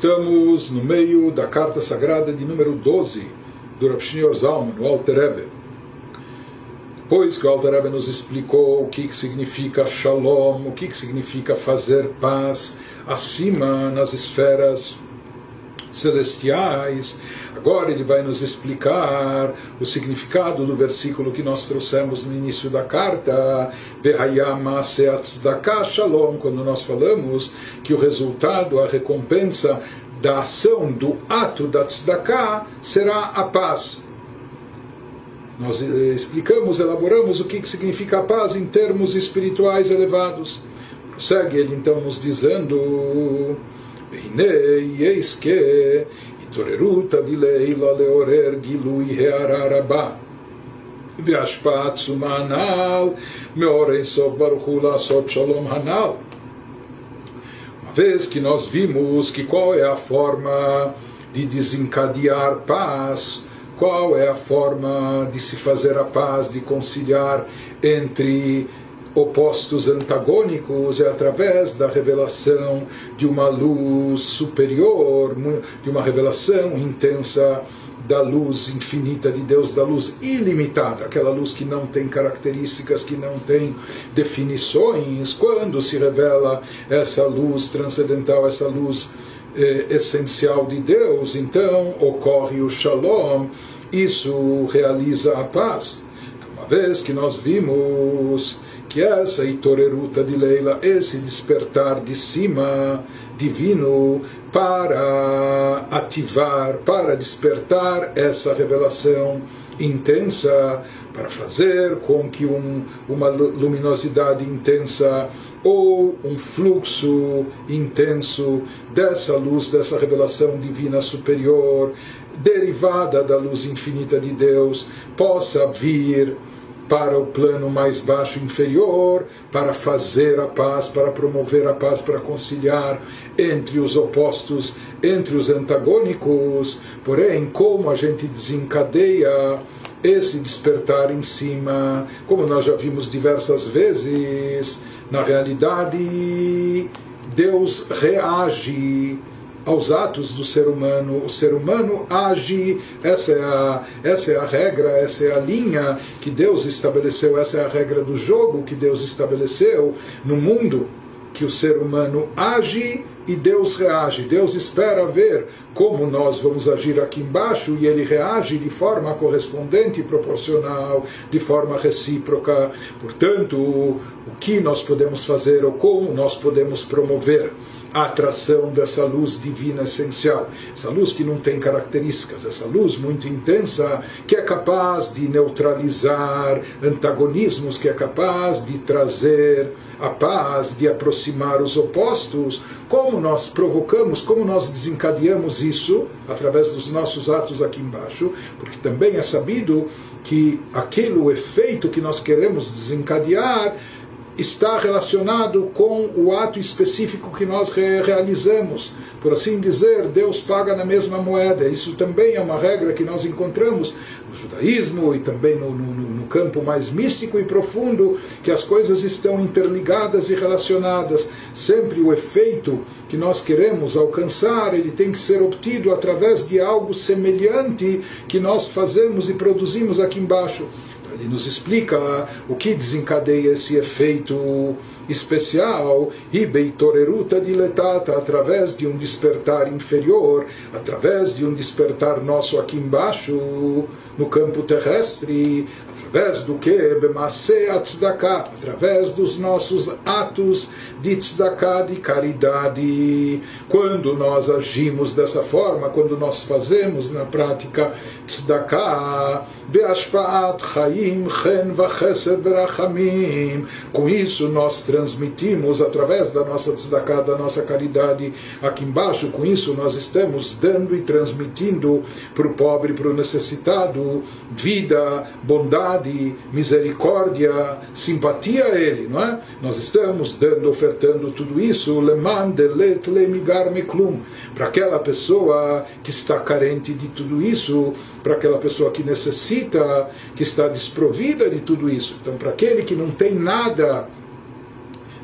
Estamos no meio da carta sagrada de número 12 do Rav Shneur Zalman, o Alter Rebbe. Depois que o Alter Rebbe nos explicou o que, que significa Shalom, o que, que significa fazer paz acima nas esferas celestiais. Agora ele vai nos explicar o significado do versículo que nós trouxemos no início da carta, Shalom, quando nós falamos que o resultado, a recompensa da ação, do ato da tzedakah, será a paz. Nós eh, explicamos, elaboramos o que significa a paz em termos espirituais elevados. Prossegue ele então nos dizendo והנה יש כהתעוררות דלילה לעורר גילוי הערה רבה והשפעה עצומה הנ"ל מאור אינסוף ברוך הוא לעשות שלום הנ"ל. Uma vez que nós vimos que qual é a forma de desencadear paz, qual é a forma de se fazer a paz, de conciliar entre opostos antagônicos é através da revelação de uma luz superior, de uma revelação intensa da luz infinita de Deus, da luz ilimitada, aquela luz que não tem características, que não tem definições. Quando se revela essa luz transcendental, essa luz eh, essencial de Deus, então ocorre o Shalom, isso realiza a paz. Uma vez que nós vimos que essa itoreruta de Leila, esse despertar de cima divino para ativar, para despertar essa revelação intensa, para fazer com que um, uma luminosidade intensa ou um fluxo intenso dessa luz, dessa revelação divina superior, derivada da luz infinita de Deus, possa vir para o plano mais baixo inferior, para fazer a paz, para promover a paz, para conciliar entre os opostos, entre os antagônicos. Porém, como a gente desencadeia esse despertar em cima, como nós já vimos diversas vezes, na realidade, Deus reage aos atos do ser humano. O ser humano age, essa é, a, essa é a regra, essa é a linha que Deus estabeleceu, essa é a regra do jogo que Deus estabeleceu no mundo, que o ser humano age e Deus reage. Deus espera ver como nós vamos agir aqui embaixo e ele reage de forma correspondente, proporcional, de forma recíproca. Portanto, o que nós podemos fazer ou como nós podemos promover a atração dessa luz divina essencial, essa luz que não tem características, essa luz muito intensa que é capaz de neutralizar antagonismos, que é capaz de trazer a paz, de aproximar os opostos. Como nós provocamos, como nós desencadeamos isso? Através dos nossos atos aqui embaixo, porque também é sabido que aquele efeito que nós queremos desencadear está relacionado com o ato específico que nós realizamos. Por assim dizer, Deus paga na mesma moeda. Isso também é uma regra que nós encontramos no judaísmo e também no, no, no campo mais místico e profundo, que as coisas estão interligadas e relacionadas. Sempre o efeito que nós queremos alcançar, ele tem que ser obtido através de algo semelhante que nós fazemos e produzimos aqui embaixo. Ele nos explica o que desencadeia esse efeito especial, Ibeitoreruta diletata, através de um despertar inferior, através de um despertar nosso aqui embaixo, no campo terrestre, através do que? através dos nossos atos de tzedakah, de caridade. Quando nós agimos dessa forma, quando nós fazemos na prática tzedakah, com isso nós transmitimos através da nossa tzedakah, da nossa caridade aqui embaixo, com isso nós estamos dando e transmitindo para o pobre, para o necessitado, vida, bondade, misericórdia, simpatia a ele, não é? Nós estamos dando, ofertando tudo isso, para aquela pessoa que está carente de tudo isso, para aquela pessoa que necessita, que está desprovida de tudo isso. Então, para aquele que não tem nada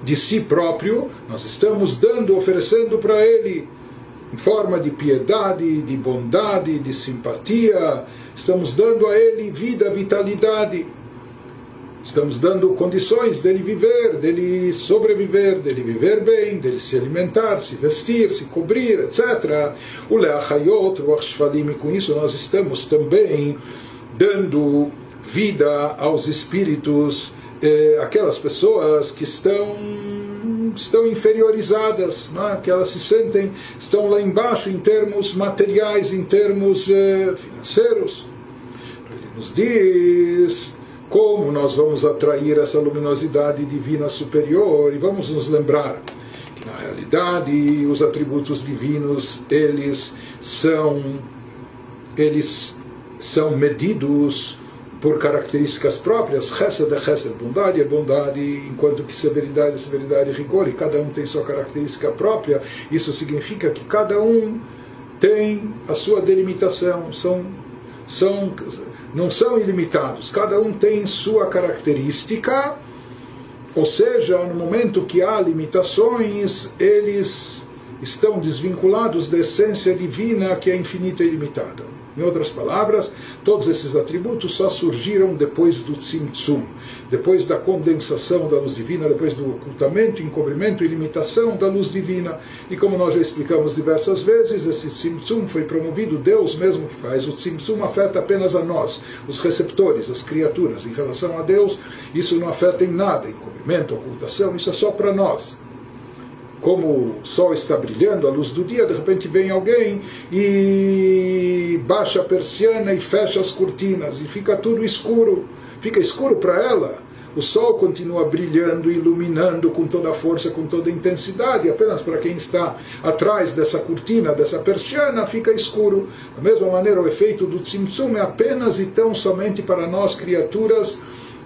de si próprio, nós estamos dando, oferecendo para ele em forma de piedade, de bondade, de simpatia. Estamos dando a ele vida, vitalidade. Estamos dando condições dele viver, dele sobreviver, dele viver bem, dele se alimentar, se vestir, se cobrir, etc. O Leachayot, o Achshvalim, com isso nós estamos também dando vida aos espíritos, eh, aquelas pessoas que estão estão inferiorizadas, é? que elas se sentem, estão lá embaixo em termos materiais, em termos eh, financeiros. Ele nos diz como nós vamos atrair essa luminosidade divina superior e vamos nos lembrar que na realidade os atributos divinos eles são eles são medidos por características próprias, Chesed é Chesed, bondade é bondade, enquanto que severidade é severidade e rigor, e cada um tem sua característica própria, isso significa que cada um tem a sua delimitação, são, são, não são ilimitados, cada um tem sua característica, ou seja, no momento que há limitações, eles estão desvinculados da essência divina que é infinita e ilimitada. Em outras palavras, todos esses atributos só surgiram depois do Tzimtzum, depois da condensação da luz divina, depois do ocultamento, encobrimento e limitação da luz divina. E como nós já explicamos diversas vezes, esse Tzimtzum foi promovido, Deus mesmo que faz. O Tzimtzum afeta apenas a nós, os receptores, as criaturas. Em relação a Deus, isso não afeta em nada, encobrimento, ocultação, isso é só para nós como o sol está brilhando, a luz do dia, de repente vem alguém e baixa a persiana e fecha as cortinas e fica tudo escuro. Fica escuro para ela. O sol continua brilhando, iluminando com toda a força, com toda a intensidade. Apenas para quem está atrás dessa cortina, dessa persiana, fica escuro. Da mesma maneira, o efeito do tzimtzum é apenas e tão somente para nós, criaturas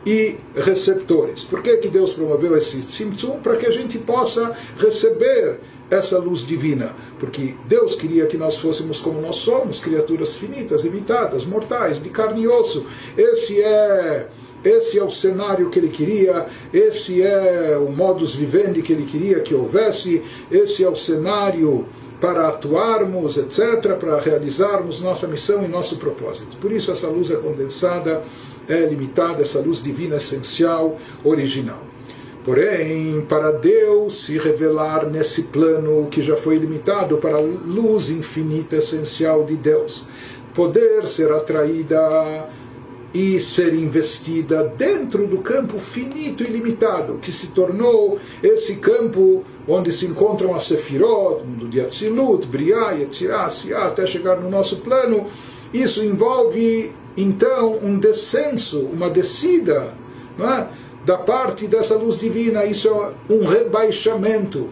e receptores. Por que, que Deus promoveu esse Tzimtzum? Para que a gente possa receber essa luz divina. Porque Deus queria que nós fôssemos como nós somos, criaturas finitas, limitadas, mortais, de carne e osso. Esse é. Esse é o cenário que ele queria, esse é o modus vivendi que ele queria que houvesse, esse é o cenário para atuarmos, etc., para realizarmos nossa missão e nosso propósito. Por isso, essa luz é condensada é limitada, essa luz divina essencial, original. Porém, para Deus se revelar nesse plano que já foi limitado para a luz infinita essencial de Deus, poder ser atraída e ser investida dentro do campo finito e limitado, que se tornou esse campo onde se encontram as Sefirot, mundo de Atzilut, Briah, Yetzirah, até chegar no nosso plano, isso envolve então um descenso, uma descida é? da parte dessa luz divina, isso é um rebaixamento.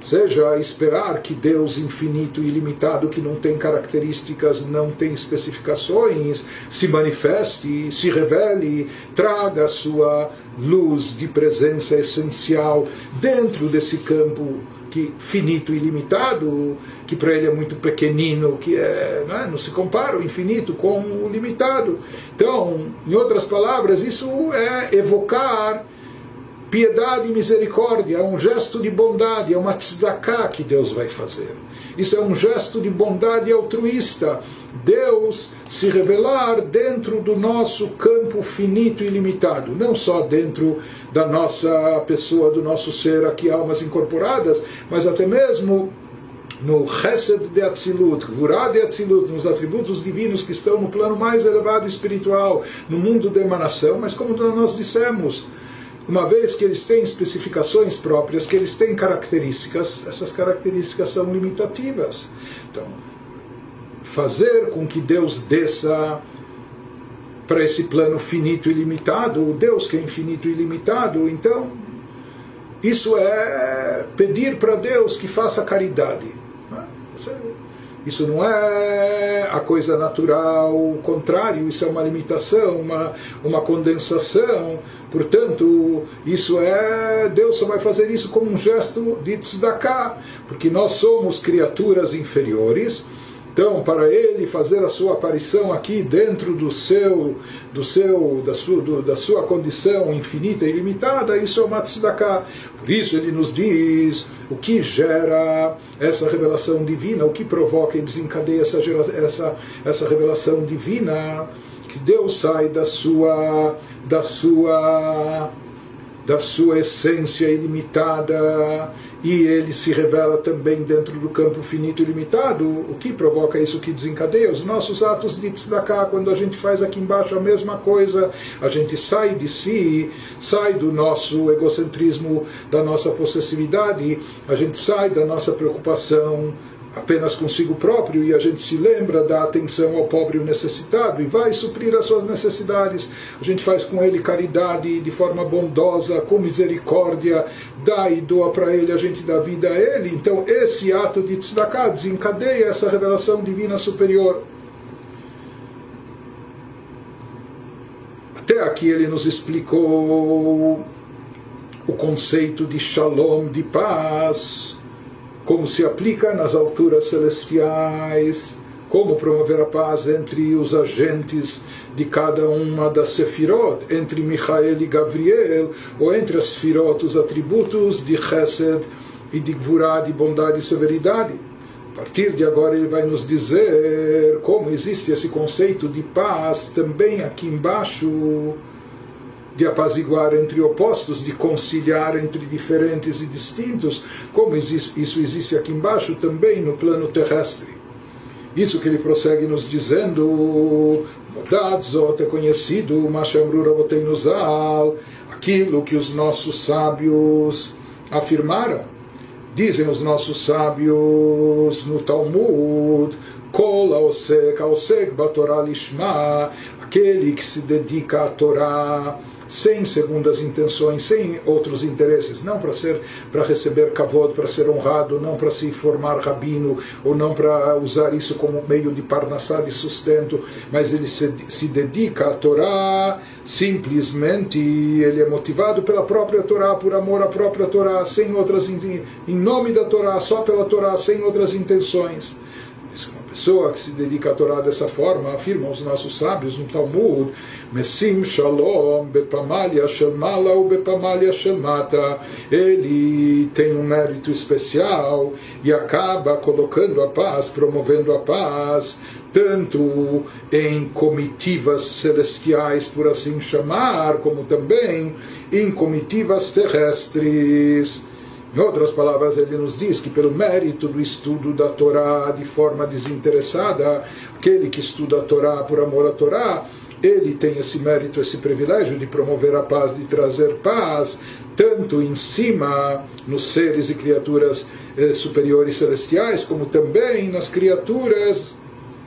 Seja esperar que Deus infinito e ilimitado, que não tem características, não tem especificações, se manifeste, se revele, traga a sua luz de presença essencial dentro desse campo que finito e limitado, que para ele é muito pequenino, que é, não, é, não se compara o infinito com o limitado. Então, em outras palavras, isso é evocar piedade e misericórdia, é um gesto de bondade, é uma tzedakah que Deus vai fazer. Isso é um gesto de bondade altruísta. Deus se revelar dentro do nosso campo finito e limitado, não só dentro da nossa pessoa, do nosso ser aqui, almas incorporadas, mas até mesmo no Chesed de Atzilut, Gvurah de Atzilut, nos atributos divinos que estão no plano mais elevado espiritual, no mundo da emanação, mas como nós dissemos, uma vez que eles têm especificações próprias, que eles têm características, essas características são limitativas. Então, fazer com que Deus desça para esse plano finito e limitado, o Deus que é infinito e limitado, então isso é pedir para Deus que faça caridade. Isso não é a coisa natural, o contrário, isso é uma limitação, uma, uma condensação. Portanto, isso é. Deus só vai fazer isso como um gesto de tzedakah, porque nós somos criaturas inferiores Então, para ele fazer a sua aparição aqui dentro do seu, do seu, da sua, do, da sua condição infinita e ilimitada, isso é uma tzedakah. Por isso ele nos diz o que gera essa revelação divina, o que provoca e desencadeia essa, essa, essa revelação divina, que Deus sai da sua, da sua, da sua essência ilimitada e ele se revela também dentro do campo finito e limitado, o que provoca isso, que desencadeia os nossos atos de tzedakah, quando a gente faz aqui embaixo a mesma coisa, a gente sai de si, sai do nosso egocentrismo, da nossa possessividade, a gente sai da nossa preocupação apenas consigo próprio e a gente se lembra da atenção ao pobre e necessitado e vai suprir as suas necessidades. A gente faz com ele caridade de forma bondosa, com misericórdia, dá e doa para ele, a gente dá vida a ele. Então esse ato de tzedakah desencadeia essa revelação divina superior. Até aqui ele nos explicou o conceito de shalom, de paz como se aplica nas alturas celestiais, como promover a paz entre os agentes de cada uma das sefirot, entre Michael e Gabriel, ou entre as sefirot, os atributos de Chesed e de Gvurah, de bondade e severidade. A partir de agora ele vai nos dizer como existe esse conceito de paz também aqui embaixo de apaziguar entre opostos, de conciliar entre diferentes e distintos, como isso existe aqui embaixo também no plano terrestre. Isso que ele prossegue nos dizendo, Dadzot é conhecido, Mashamrura Boteinuzal, aquilo que os nossos sábios afirmaram. Dizem os nossos sábios no Talmud, Kol Aosek, Aosek Batorah Lishma, aquele que se dedica à Torá sem segundas intenções, sem outros interesses, não para ser para receber kavod, para ser honrado, não para se formar rabino, ou não para usar isso como meio de parnassá, de sustento, mas ele se, se dedica à Torá, simplesmente ele é motivado pela própria Torá, por amor à própria Torá, sem outras em nome da Torá, só pela Torá, sem outras intenções pessoa que se dedica à Torá dessa forma, afirmam os nossos sábios no Talmud, Messim Shalom, Bepamalia Shelmala ou Bepamalia Shelmata, ele tem um mérito especial e acaba colocando a paz, promovendo a paz, tanto em comitivas celestiais, por assim chamar, como também em comitivas terrestres. Em outras palavras, ele nos diz que pelo mérito do estudo da Torá de forma desinteressada, aquele que estuda a Torá por amor à Torá, ele tem esse mérito, esse privilégio de promover a paz, de trazer paz, tanto em cima nos seres e criaturas eh, superiores celestiais, como também nas criaturas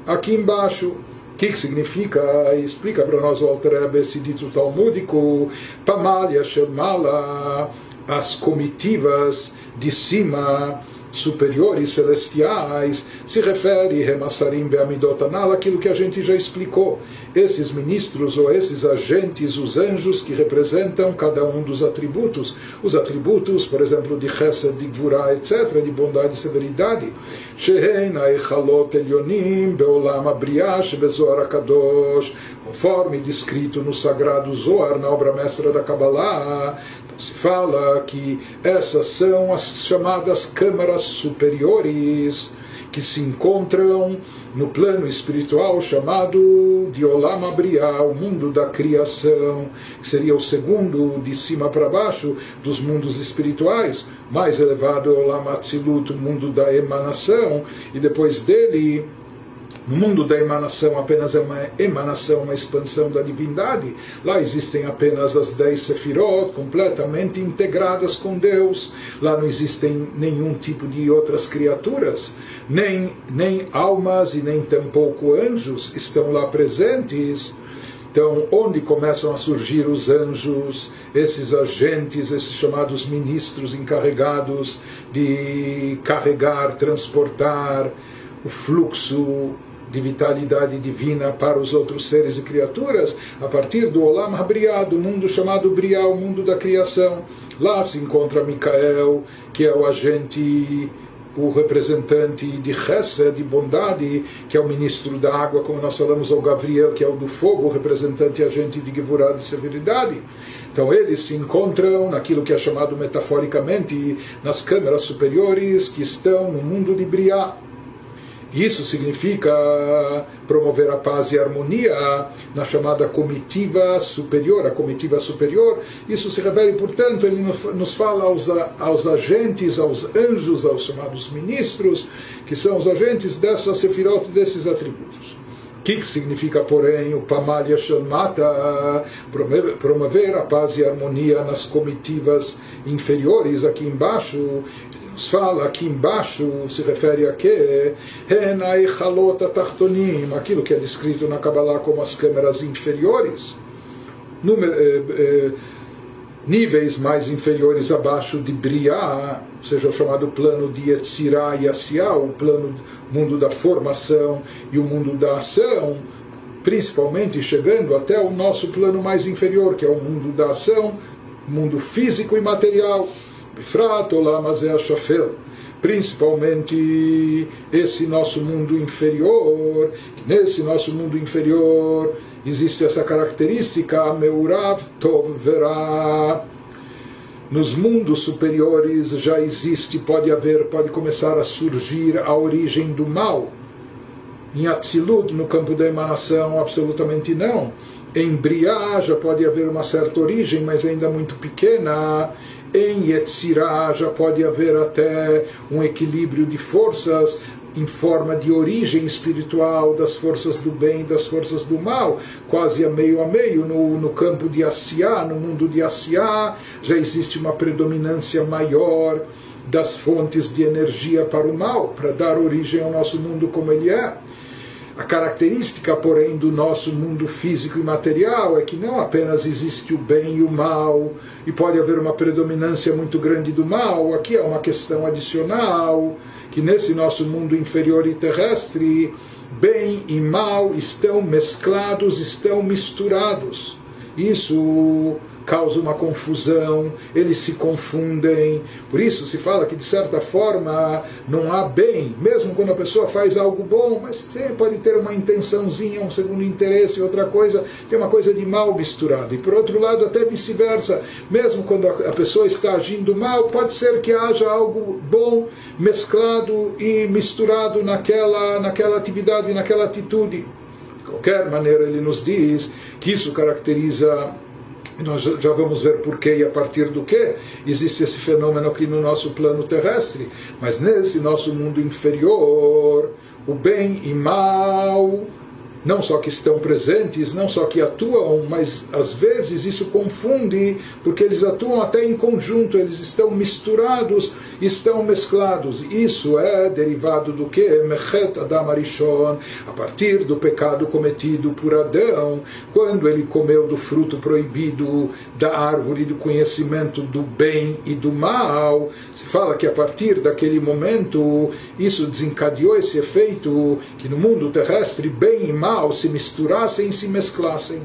aqui embaixo. O que, que significa? Explica para nós o Alter esse dito talmúdico, Pamalia Shelmala as comitivas de cima superiores celestiais se refere Remassarim Beamidotanal aquilo que a gente já explicou. Esses ministros ou esses agentes os anjos que representam cada um dos atributos. Os atributos por exemplo de Chesed, de Gvurah, etc de bondade e severidade. Shehein Aechalot Elyonim Beolam Abriah Shebezoar Akadosh conforme descrito no sagrado Zohar na obra mestra da Kabbalah se fala que essas são as chamadas câmaras superiores que se encontram no plano espiritual chamado de Olam o mundo da criação, que seria o segundo de cima para baixo dos mundos espirituais, mais elevado é Olam o mundo da emanação, e depois dele no mundo da emanação apenas é uma emanação, uma expansão da divindade. Lá existem apenas as dez sefirot, completamente integradas com Deus. Lá não existem nenhum tipo de outras criaturas, nem, nem almas e nem tampouco anjos estão lá presentes. Então, onde começam a surgir os anjos, esses agentes, esses chamados ministros encarregados de carregar, transportar o fluxo de vitalidade divina para os outros seres e criaturas, a partir do Olam Habriá, do mundo chamado Briá, o mundo da criação. Lá se encontra Micael, que é o agente o representante de Hesed, de bondade, que é o ministro da água, como nós falamos, ou Gabriel, que é o do fogo, o representante agente de Gevurah, de severidade. Então eles se encontram naquilo que é chamado metaforicamente nas câmeras superiores que estão no mundo de Briah. Isso significa promover a paz e a harmonia na chamada comitiva superior, a comitiva superior. Isso se refere, portanto, ele nos fala aos, aos agentes, aos anjos, aos chamados ministros, que são os agentes dessa sefirot, desses atributos. O que, que significa, porém, o Pamalya Shamata, promover a paz e a harmonia nas comitivas inferiores, aqui embaixo? Nos fala aqui embaixo, se refere a quê? aquilo que é descrito na Kabbalah como as câmeras inferiores, número, eh, eh, níveis mais inferiores abaixo de Briah, seja, o chamado plano de Yetzirah e Asiá, o plano mundo da formação e o mundo da ação, principalmente chegando até o nosso plano mais inferior, que é o mundo da ação, mundo físico e material. Bifrat Olam Azeh Shofel, principalmente esse nosso mundo inferior, nesse nosso mundo inferior existe essa característica, Meurav Tov Verá. Nos mundos superiores já existe, pode haver, pode começar a surgir a origem do mal. Em Atzilut, no campo da emanação, absolutamente não. Em Briah já pode haver uma certa origem, mas ainda muito pequena em Yetzirah já pode haver até um equilíbrio de forças em forma de origem espiritual das forças do bem das forças do mal, quase a meio a meio. No, no campo de Asiá, no mundo de Asiá, já existe uma predominância maior das fontes de energia para o mal, para dar origem ao nosso mundo como ele é. A característica, porém, do nosso mundo físico e material é que não apenas existe o bem e o mal, e pode haver uma predominância muito grande do mal, aqui é uma questão adicional, que nesse nosso mundo inferior e terrestre, bem e mal estão mesclados, estão misturados. Isso causa uma confusão, eles se confundem. Por isso se fala que de certa forma não há bem, mesmo quando a pessoa faz algo bom, mas pode ter uma intençãozinha, um segundo interesse, outra coisa, tem uma coisa de mal misturado. E por outro lado, até vice-versa, mesmo quando a pessoa está agindo mal, pode ser que haja algo bom mesclado e misturado naquela, naquela atividade, naquela atitude. De qualquer maneira, ele nos diz que isso caracteriza nós já vamos ver por que e a partir do que existe esse fenômeno aqui no nosso plano terrestre, mas nesse nosso mundo inferior, o bem e mal não só que estão presentes, não só que atuam, mas às vezes isso confunde, porque eles atuam até em conjunto, eles estão misturados, estão mesclados. Isso é derivado do que? Mechet Adam Arishon, a partir do pecado cometido por Adão, quando ele comeu do fruto proibido da árvore do conhecimento do bem e do mal. Se fala que a partir daquele momento isso desencadeou esse efeito que no mundo terrestre bem e mal se misturassem e se mesclassem.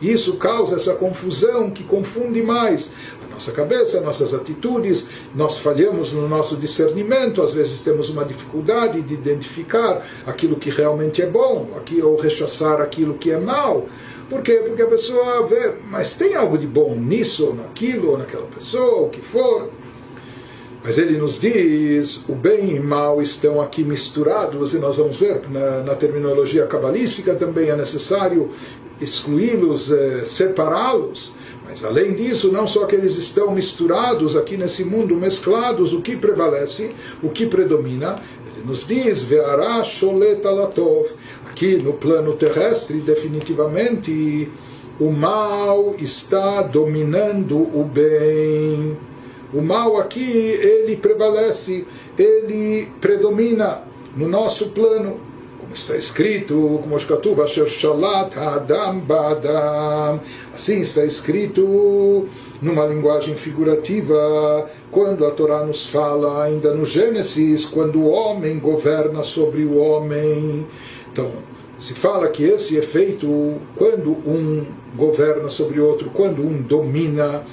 Isso causa essa confusão que confunde mais a nossa cabeça, nossas atitudes, nós falhamos no nosso discernimento, às vezes temos uma dificuldade de identificar aquilo que realmente é bom, ou rechaçar aquilo que é mal. Por quê? Porque a pessoa vê, mas tem algo de bom nisso, ou naquilo, ou naquela pessoa, o que for. Mas ele nos diz: o bem e mal estão aqui misturados, e nós vamos ver na, na terminologia cabalística também é necessário excluí-los, eh, separá-los. Mas além disso, não só que eles estão misturados aqui nesse mundo, mesclados, o que prevalece, o que predomina, ele nos diz: Ve'ara sholeta latov. Aqui no plano terrestre, definitivamente, o mal está dominando o bem. O mal aqui, ele prevalece, ele predomina no nosso plano. Como está escrito, como Adam Badam. Assim está escrito numa linguagem figurativa, quando a Torá nos fala, ainda no Gênesis, quando o homem governa sobre o homem. Então, se fala que esse efeito, quando um governa sobre outro, quando um domina,